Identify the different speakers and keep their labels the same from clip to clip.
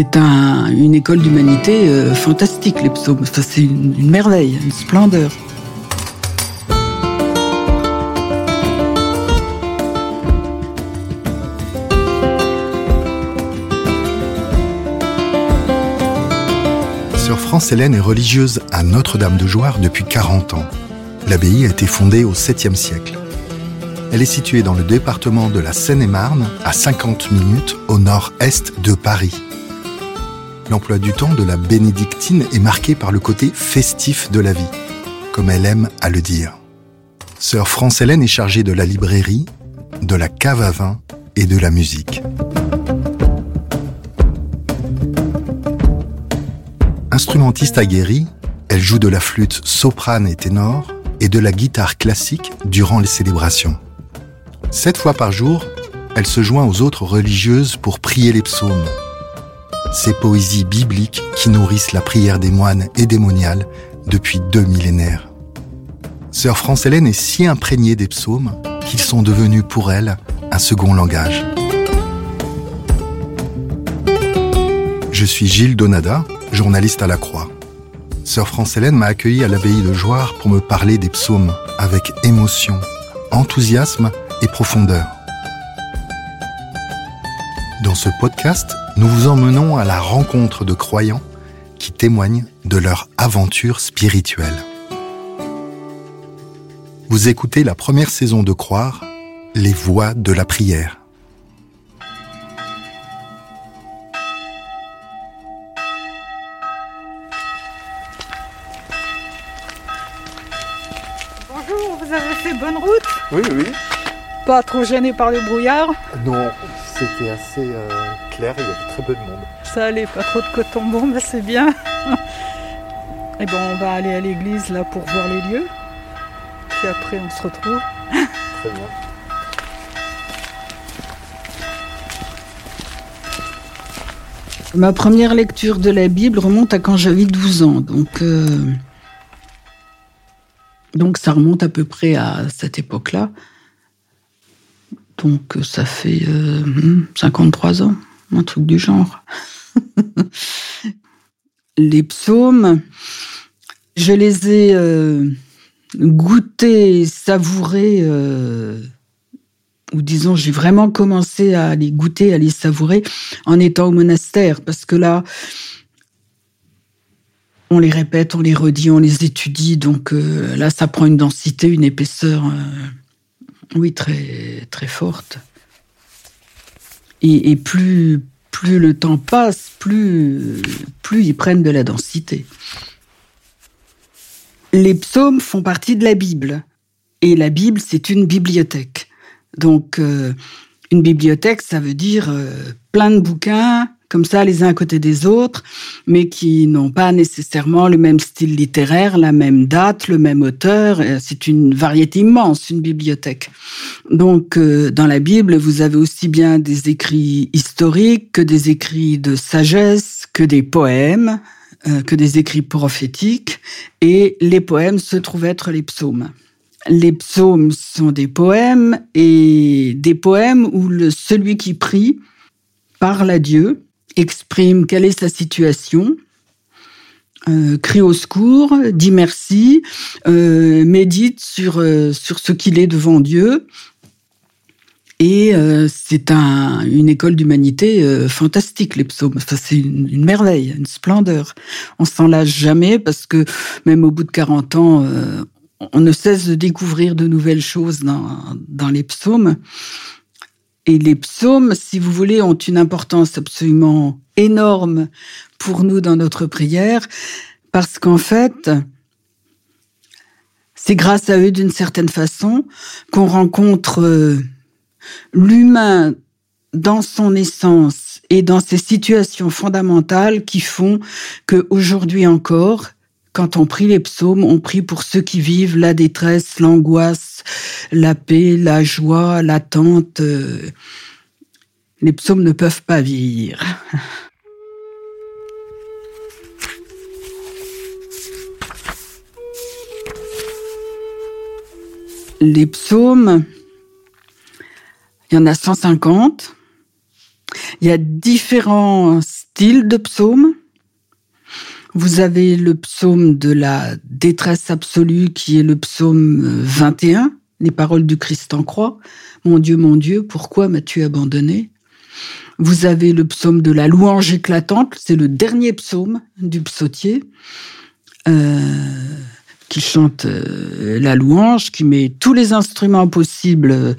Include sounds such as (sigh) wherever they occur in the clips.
Speaker 1: C'est un, une école d'humanité euh, fantastique, les psaumes. C'est une, merveille, une splendeur.
Speaker 2: Sœur France-Hélène est religieuse à Notre-Dame de Joire depuis 40 ans. L'abbaye a été fondée au 7e siècle. Elle est située dans le département de la Seine-et-Marne, à 50 minutes au nord-est de Paris. L'emploi du temps de la bénédictine est marqué par le côté festif de la vie, comme elle aime à le dire. Sœur France-Hélène est chargée de la librairie, de la cave à vin et de la musique. Instrumentiste aguerrie, elle joue de la flûte soprane et ténor et de la guitare classique durant les célébrations. Sept fois par jour, elle se joint aux autres religieuses pour prier les psaumes. Ces poésies bibliques qui nourrissent la prière des moines et des moniales depuis deux millénaires. Sœur France-Hélène est si imprégnée des psaumes qu'ils sont devenus pour elle un second langage. Je suis Gilles Donada, journaliste à la Croix. Sœur France-Hélène m'a accueilli à l'abbaye de Joire pour me parler des psaumes avec émotion, enthousiasme et profondeur. Dans ce podcast, nous vous emmenons à la rencontre de croyants qui témoignent de leur aventure spirituelle. Vous écoutez la première saison de Croire, les voix de la prière.
Speaker 1: Pas trop gêné par le brouillard
Speaker 3: Non, c'était assez euh, clair, il y avait très peu de monde.
Speaker 1: Ça allait, pas trop de coton, bon, bah c'est bien. Et ben on va aller à l'église là pour voir les lieux. Puis après on se retrouve.
Speaker 3: Très bien.
Speaker 1: Ma première lecture de la Bible remonte à quand j'avais 12 ans, donc euh, donc ça remonte à peu près à cette époque-là. Donc ça fait euh, hmm, 53 ans, un truc du genre. (laughs) les psaumes, je les ai euh, goûtés, savourés, euh, ou disons, j'ai vraiment commencé à les goûter, à les savourer en étant au monastère, parce que là, on les répète, on les redit, on les étudie, donc là, ça prend une densité, une épaisseur, oui, très très forte. Et, plus plus le temps passe, plus plus ils prennent de la densité. Les psaumes font partie de la Bible. Et la Bible, c'est une bibliothèque. Donc, euh, une bibliothèque, ça veut dire euh, plein de bouquins, comme ça, les uns à côté des autres, mais qui n'ont pas nécessairement le même style littéraire, la même date, le même auteur. Euh, C'est une variété immense, une bibliothèque. Donc, euh, dans la Bible, vous avez aussi bien des écrits historiques que des écrits de sagesse, que des poèmes, euh, que des écrits prophétiques. Et les poèmes se trouvent être les psaumes. Les psaumes sont des poèmes et des poèmes où le, celui qui prie parle à Dieu, exprime quelle est sa situation, euh, crie au secours, dit merci, euh, médite sur, euh, sur ce qu'il est devant Dieu. Et c'est un, une école d'humanité fantastique, les psaumes. Enfin, c'est une, merveille, une splendeur. On s'en lâche jamais parce que même au bout de 40 ans, on ne cesse de découvrir de nouvelles choses dans, dans les psaumes. Et les psaumes, si vous voulez, ont une importance absolument énorme pour nous dans notre prière, parce qu'en fait, c'est grâce à eux, d'une certaine façon, qu'on rencontre euh, l'humain dans son essence et dans ces situations fondamentales qui font que aujourd'hui encore, quand on prie les psaumes, on prie pour ceux qui vivent la détresse, l'angoisse, la paix, la joie, l'attente. Les psaumes ne peuvent pas vieillir. (laughs) Les psaumes, il y en a 150. Il y a différents styles de psaumes. Vous avez le psaume de la détresse absolue qui est le psaume 21, les paroles du Christ en croix. Mon Dieu, mon Dieu, pourquoi m'as-tu abandonné? Vous avez le psaume de la louange éclatante, c'est le dernier psaume du psautier. Euh, qui chante euh, la louange, qui met tous les instruments possibles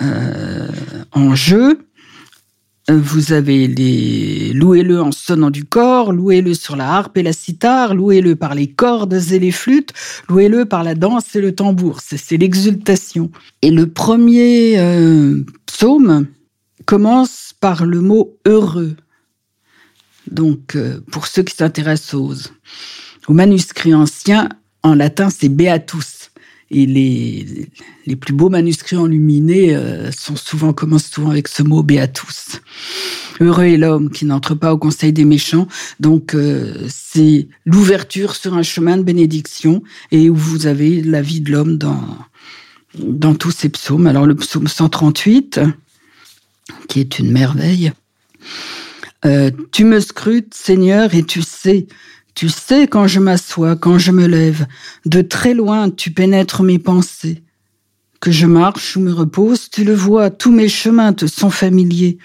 Speaker 1: euh, en jeu. Vous avez les louez-le en sonnant du corps, louez-le sur la harpe et la cithare, louez-le par les cordes et les flûtes, louez-le par la danse et le tambour. C'est l'exultation. Et le premier euh, psaume commence par le mot heureux. Donc, pour ceux qui s'intéressent aux, aux manuscrits anciens, en latin, c'est Beatus. Et les, les plus beaux manuscrits enluminés euh, sont souvent, commencent souvent avec ce mot Beatus. Heureux est l'homme qui n'entre pas au conseil des méchants. Donc, euh, c'est l'ouverture sur un chemin de bénédiction et où vous avez la vie de l'homme dans, dans tous ces psaumes. Alors, le psaume 138, qui est une merveille. Euh, tu me scrutes, Seigneur, et tu sais tu sais quand je m'assois, quand je me lève, de très loin tu pénètres mes pensées. Que je marche ou me repose, tu le vois, tous mes chemins te sont familiers.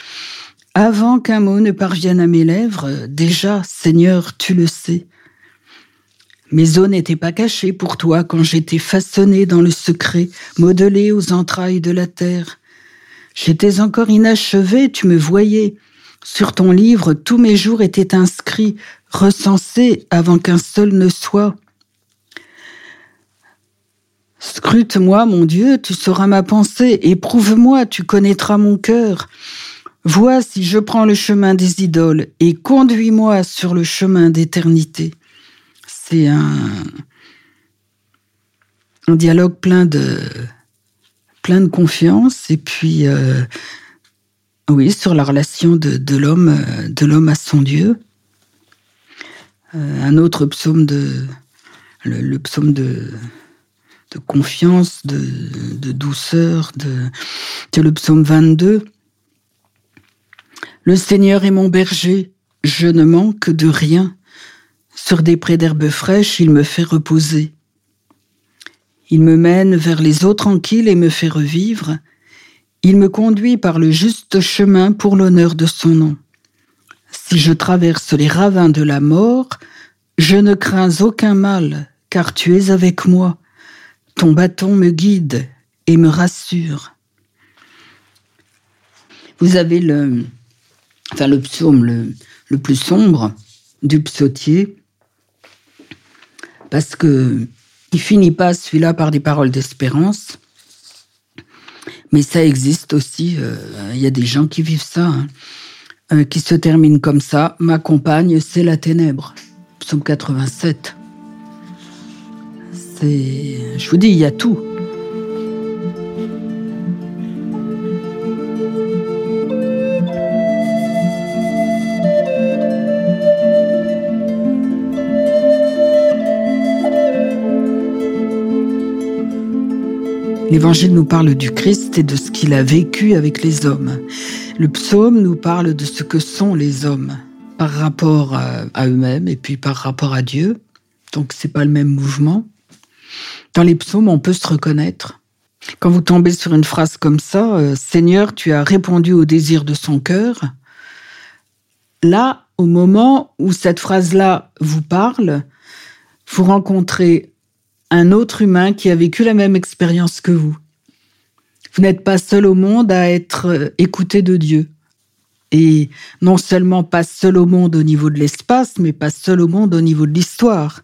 Speaker 1: Avant qu'un mot ne parvienne à mes lèvres, déjà, Seigneur, tu le sais. Mes os n'étaient pas cachés pour toi quand j'étais façonné dans le secret, modelé aux entrailles de la terre. J'étais encore inachevé, tu me voyais. Sur ton livre, tous mes jours étaient inscrits, recensé avant qu'un seul ne soit. Scrute-moi, mon Dieu, tu sauras ma pensée, éprouve-moi, tu connaîtras mon cœur. Vois si je prends le chemin des idoles et conduis-moi sur le chemin d'éternité. C'est un, dialogue plein de, confiance et puis, euh, oui, sur la relation de, de l'homme, de l'homme à son Dieu. Un autre psaume de le, psaume de, confiance, de, de douceur, de, c'est le psaume 22. Le Seigneur est mon berger, je ne manque de rien. Sur des prés d'herbes fraîches, il me fait reposer. Il me mène vers les eaux tranquilles et me fait revivre. Il me conduit par le juste chemin pour l'honneur de son nom. Si je traverse les ravins de la mort, je ne crains aucun mal, car tu es avec moi. Ton bâton me guide et me rassure. Vous avez le, enfin le psaume le, le plus sombre du psautier, parce que il finit pas celui-là par des paroles d'espérance, mais ça existe aussi. Euh, il y a des gens qui vivent ça. Hein. Euh, qui se termine comme ça. Ma compagne, c'est la ténèbre. Psaume 87. C'est. Je vous dis, il y a tout. L'Évangile nous parle du Christ et de ce qu'il a vécu avec les hommes. Le psaume nous parle de ce que sont les hommes par rapport à, eux-mêmes et puis par rapport à Dieu. Donc c'est pas le même mouvement. Dans les psaumes, on peut se reconnaître. Quand vous tombez sur une phrase comme ça, euh, Seigneur, tu as répondu au désir de son cœur. Là, au moment où cette phrase-là vous parle, vous rencontrez un autre humain qui a vécu la même expérience que vous. Vous n'êtes pas seul au monde à être euh, écouté de Dieu et non seulement pas seul au monde au niveau de l'espace, mais pas seul au monde au niveau de l'histoire,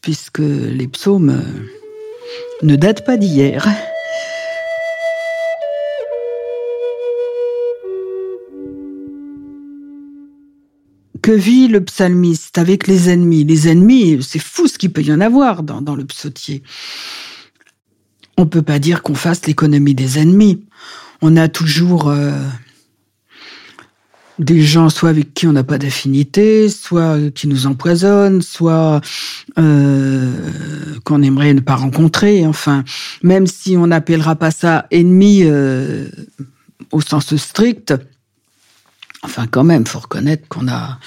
Speaker 1: puisque les psaumes euh, ne datent pas d'hier. Que vit le psalmiste avec les ennemis? Les ennemis, c'est fou ce qu'il peut y en avoir dans, le psautier. On ne peut pas dire qu'on fasse l'économie des ennemis. On a toujours... Euh, des gens soit avec qui on n'a pas d'affinité, soit qui nous empoisonnent, soit euh, qu'on aimerait ne pas rencontrer. Enfin, même si on n'appellera pas ça ennemi euh, au sens strict, enfin quand même, faut reconnaître qu'on a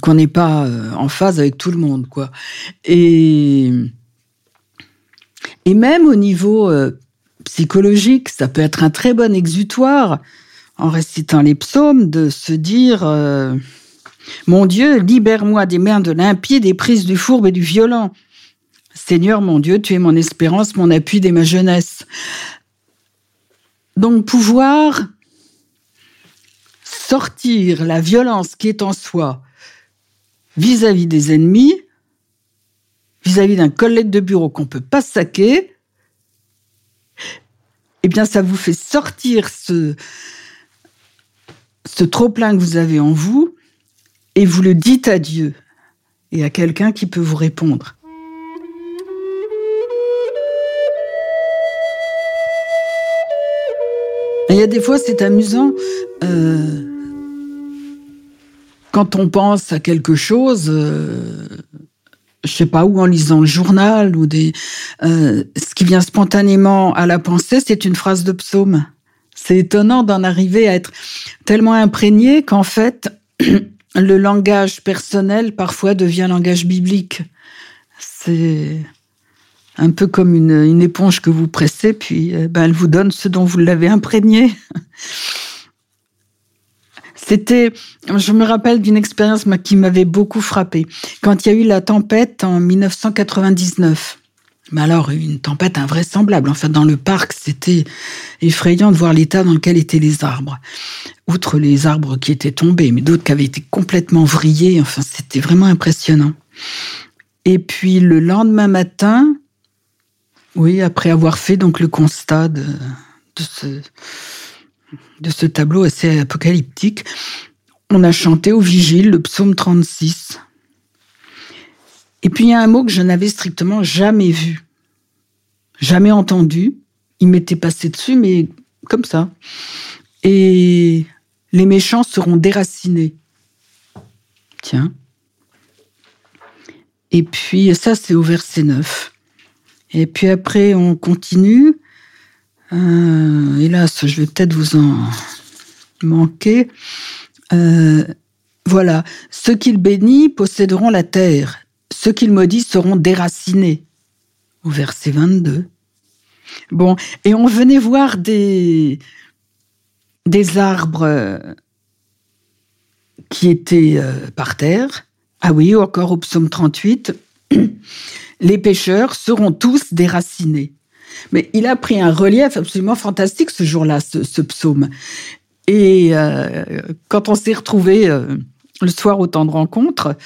Speaker 1: qu'on n'est pas euh, en phase avec tout le monde, quoi. Et et même au niveau euh, psychologique, ça peut être un très bon exutoire en récitant les psaumes de se dire euh, Mon Dieu, libère-moi des mains de l'impie, des prises du fourbe et du violent. Seigneur mon Dieu, tu es mon espérance, mon appui dès ma jeunesse. Donc pouvoir sortir la violence qui est en soi vis-à-vis des ennemis, vis-à-vis d'un collègue de bureau qu'on peut pas saquer, eh bien, ça vous fait sortir ce, trop-plein que vous avez en vous et vous le dites à Dieu et à quelqu'un qui peut vous répondre. Il y a des fois, c'est amusant. Euh, quand on pense à quelque chose, euh, je sais pas où, en lisant le journal ou des, euh, ce qui vient spontanément à la pensée, c'est une phrase de psaume. C'est étonnant d'en arriver à être tellement imprégné qu'en fait, (clears throat) le langage personnel parfois devient langage biblique. C'est un peu comme une, éponge que vous pressez, puis euh, ben, elle vous donne ce dont vous l'avez imprégné. (laughs) C'était, je me rappelle d'une expérience qui m'avait beaucoup frappé. Quand il y a eu la tempête en 1999. Mais alors, une tempête invraisemblable. En fait, dans le parc, c'était effrayant de voir l'état dans lequel étaient les arbres. Outre les arbres qui étaient tombés, mais d'autres qui avaient été complètement vrillés. Enfin, c'était vraiment impressionnant. Et puis, le lendemain matin, oui, après avoir fait donc le constat de, de ce tableau assez apocalyptique, on a chanté au vigile le psaume 36. Et puis il y a un mot que je n'avais strictement jamais vu, jamais entendu. Il m'était passé dessus, mais comme ça. Et les méchants seront déracinés. Tiens. Et puis ça, c'est au verset 9. Et puis après, on continue. Euh, hélas, je vais peut-être vous en manquer. Euh, voilà. Ceux qu'il bénit posséderont la terre. Ceux qu'il maudit seront déracinés. Au verset 22. Bon, et on venait voir des, des arbres euh, qui étaient euh, par terre. Ah oui, encore au psaume 38. (clears throat) Les pêcheurs seront tous déracinés. Mais il a pris un relief absolument fantastique ce jour-là, ce, psaume. Et euh, quand on s'est retrouvés euh, le soir au temps de rencontre,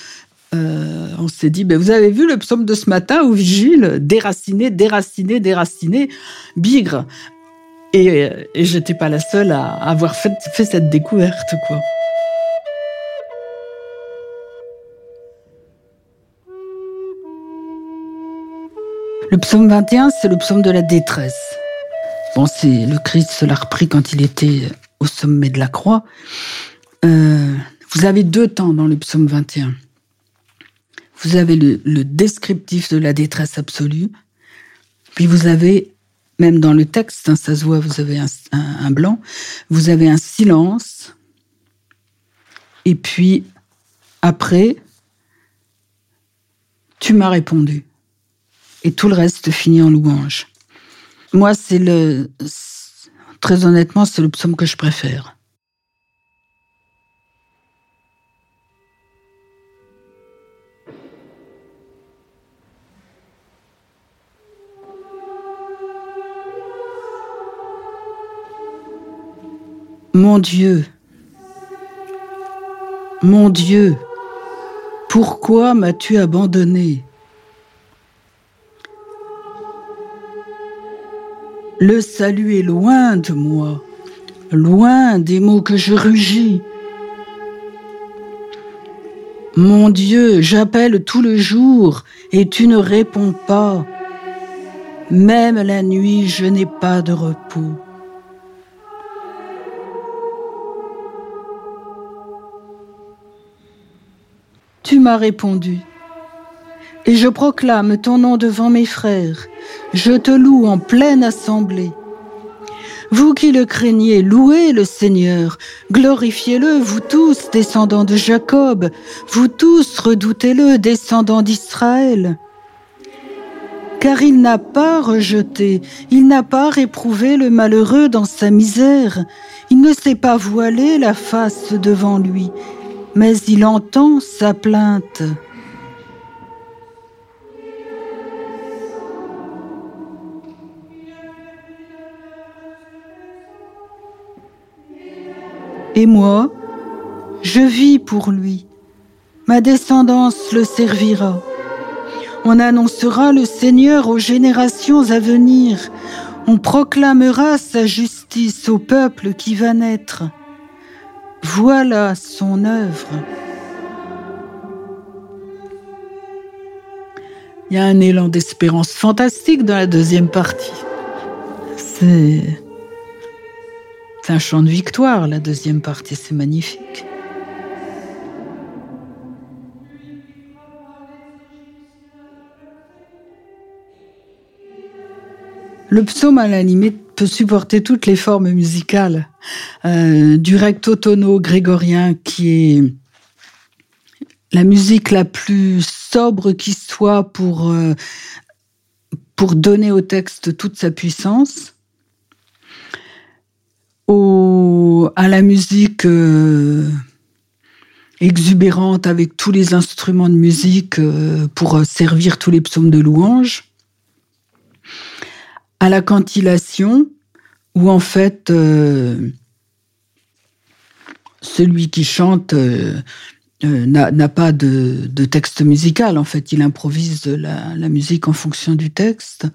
Speaker 1: euh, on s'est dit, ben, vous avez vu le psaume de ce matin au vigile, déraciné, déraciné, déraciné, bigre. Et, et j'étais pas la seule à avoir fait, cette découverte, quoi. Le psaume 21, c'est le psaume de la détresse. Bon, le Christ l'a repris quand il était au sommet de la croix. Euh, vous avez deux temps dans le psaume 21. Vous avez le, le, descriptif de la détresse absolue, puis vous avez, même dans le texte, hein, ça se voit, vous avez un, un, blanc, vous avez un silence, et puis après, tu m'as répondu et tout le reste finit en louange. Moi, c'est le. Très honnêtement, c'est le psaume que je préfère. Mon Dieu, mon Dieu, pourquoi m'as-tu abandonné? Le salut est loin de moi, loin des mots que je rugis. Mon Dieu, j'appelle tout le jour et tu ne réponds pas. Même la nuit, je n'ai pas de repos. Tu m'as répondu. Et je proclame ton nom devant mes frères. Je te loue en pleine assemblée. Vous qui le craignez, louez le Seigneur, glorifiez-le, vous tous, descendants de Jacob, vous tous, redoutez-le, descendants d'Israël. Car il n'a pas rejeté, il n'a pas réprouvé le malheureux dans sa misère, il ne s'est pas voilé la face devant lui, mais il entend sa plainte. Et moi, je vis pour lui. Ma descendance le servira. On annoncera le Seigneur aux générations à venir. On proclamera sa justice au peuple qui va naître. Voilà son œuvre. Il y a un élan d'espérance fantastique dans la deuxième partie. C'est un chant de victoire, la deuxième partie, c'est magnifique. Le psaume, à la limite, peut supporter toutes les formes musicales, euh, du recto tono grégorien, qui est la musique la plus sobre qui soit pour, euh, donner au texte toute sa puissance, à la musique euh, exubérante avec tous les instruments de musique pour servir tous les psaumes de louange, à la cantillation, où en fait euh, celui qui chante n'a pas de, texte musical, en fait il improvise la, la musique en fonction du texte,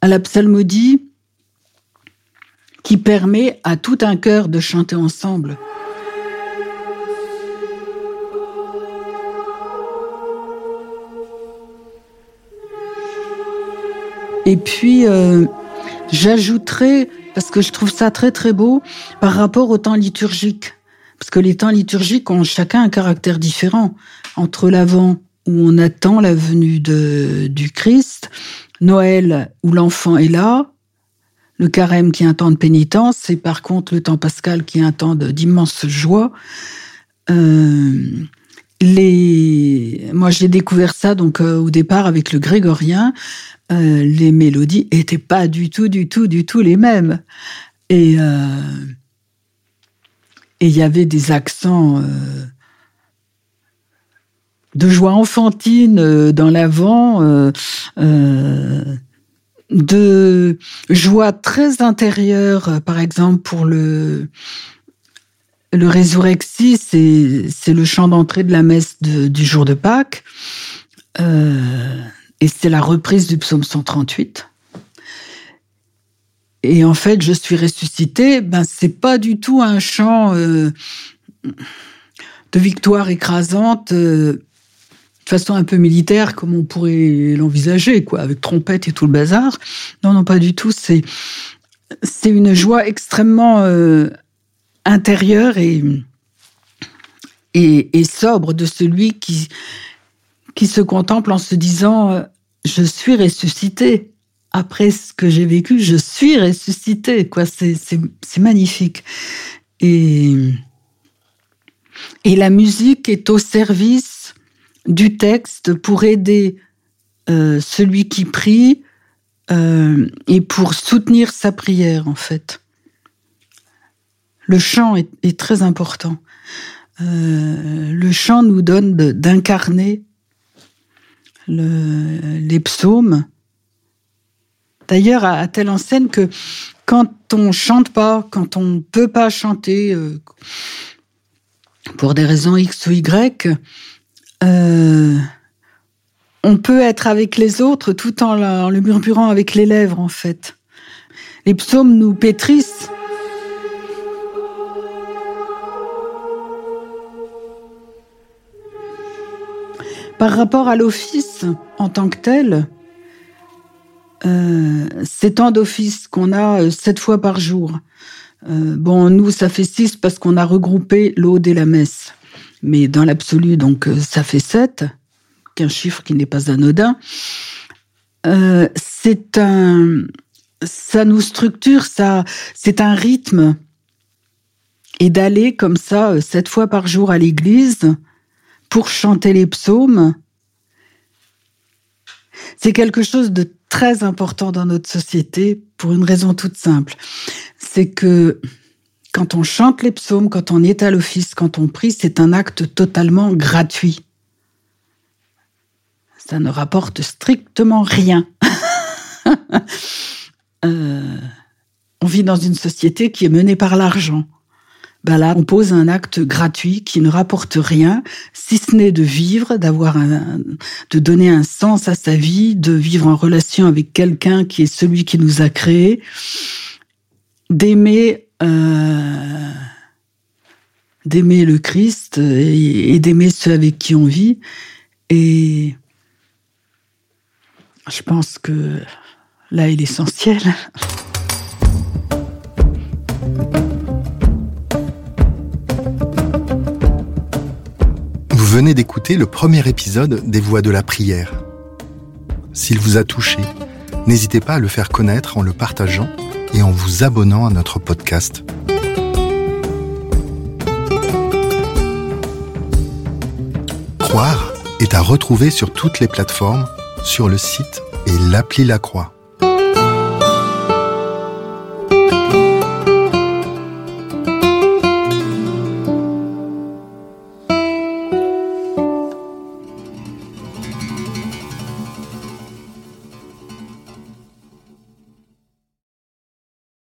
Speaker 1: à la psalmodie, qui permet à tout un chœur de chanter ensemble. Et puis, euh, j'ajouterai, parce que je trouve ça très très beau, par rapport au temps liturgique. Parce que les temps liturgiques ont chacun un caractère différent. Entre l'avant, où on attend la venue de, du Christ, Noël, où l'enfant est là, le carême qui est un temps de pénitence, et par contre le temps pascal qui est un temps d'immense joie. Euh, les... Moi, j'ai découvert ça donc euh, au départ avec le grégorien. Euh, les mélodies étaient pas du tout, du tout, du tout les mêmes. Et et il y avait des accents de joie enfantine dans l'avant de joie très intérieure, euh, par exemple pour le le résurrexi, c'est le chant d'entrée de la messe du jour de Pâques, euh, et c'est la reprise du psaume 138. Et en fait, je suis ressuscité. Ben c'est pas du tout un chant euh, de victoire écrasante de façon un peu militaire, comme on pourrait l'envisager, quoi, avec trompette et tout le bazar. Non, non, pas du tout. C'est une joie extrêmement intérieure et, sobre de celui qui se contemple en se disant euh, je suis ressuscité après ce que j'ai vécu, je suis ressuscité. Quoi, c'est c'est magnifique. Et et la musique est au service du texte pour aider euh, celui qui prie euh, et pour soutenir sa prière, en fait. Le chant est, très important. Euh, le chant nous donne d'incarner les psaumes. D'ailleurs, à, telle enseigne que quand on chante pas, quand on peut pas chanter pour des raisons X ou Y, euh, on peut être avec les autres tout en, le murmurant avec les lèvres, en fait. Les psaumes nous pétrissent. Par rapport à l'office en tant que tel, euh, ces temps d'office qu'on a euh, sept fois par jour, euh, bon, nous, ça fait six parce qu'on a regroupé l'aude et la messe. Mais dans l'absolu, donc, ça fait sept, qu'un chiffre qui n'est pas anodin. C'est un, ça nous structure, ça, c'est un rythme. Et d'aller comme ça, sept fois par jour à l'église pour chanter les psaumes, c'est quelque chose de très important dans notre société pour une raison toute simple. C'est que quand on chante les psaumes, quand on est à l'office, quand on prie, c'est un acte totalement gratuit. Ça ne rapporte strictement rien. (laughs) euh, on vit dans une société qui est menée par l'argent. Ben là, on pose un acte gratuit qui ne rapporte rien, si ce n'est de vivre, d'avoir un, de donner un sens à sa vie, de vivre en relation avec quelqu'un qui est celui qui nous a créés, d'aimer, euh, d'aimer le Christ et, et d'aimer ceux avec qui on vit. Et je pense que là est l'essentiel.
Speaker 2: Venez d'écouter le premier épisode des Voix de la prière. S'il vous a touché, n'hésitez pas à le faire connaître en le partageant et en vous abonnant à notre podcast. Croire est à retrouver sur toutes les plateformes, sur le site et l'appli La Croix.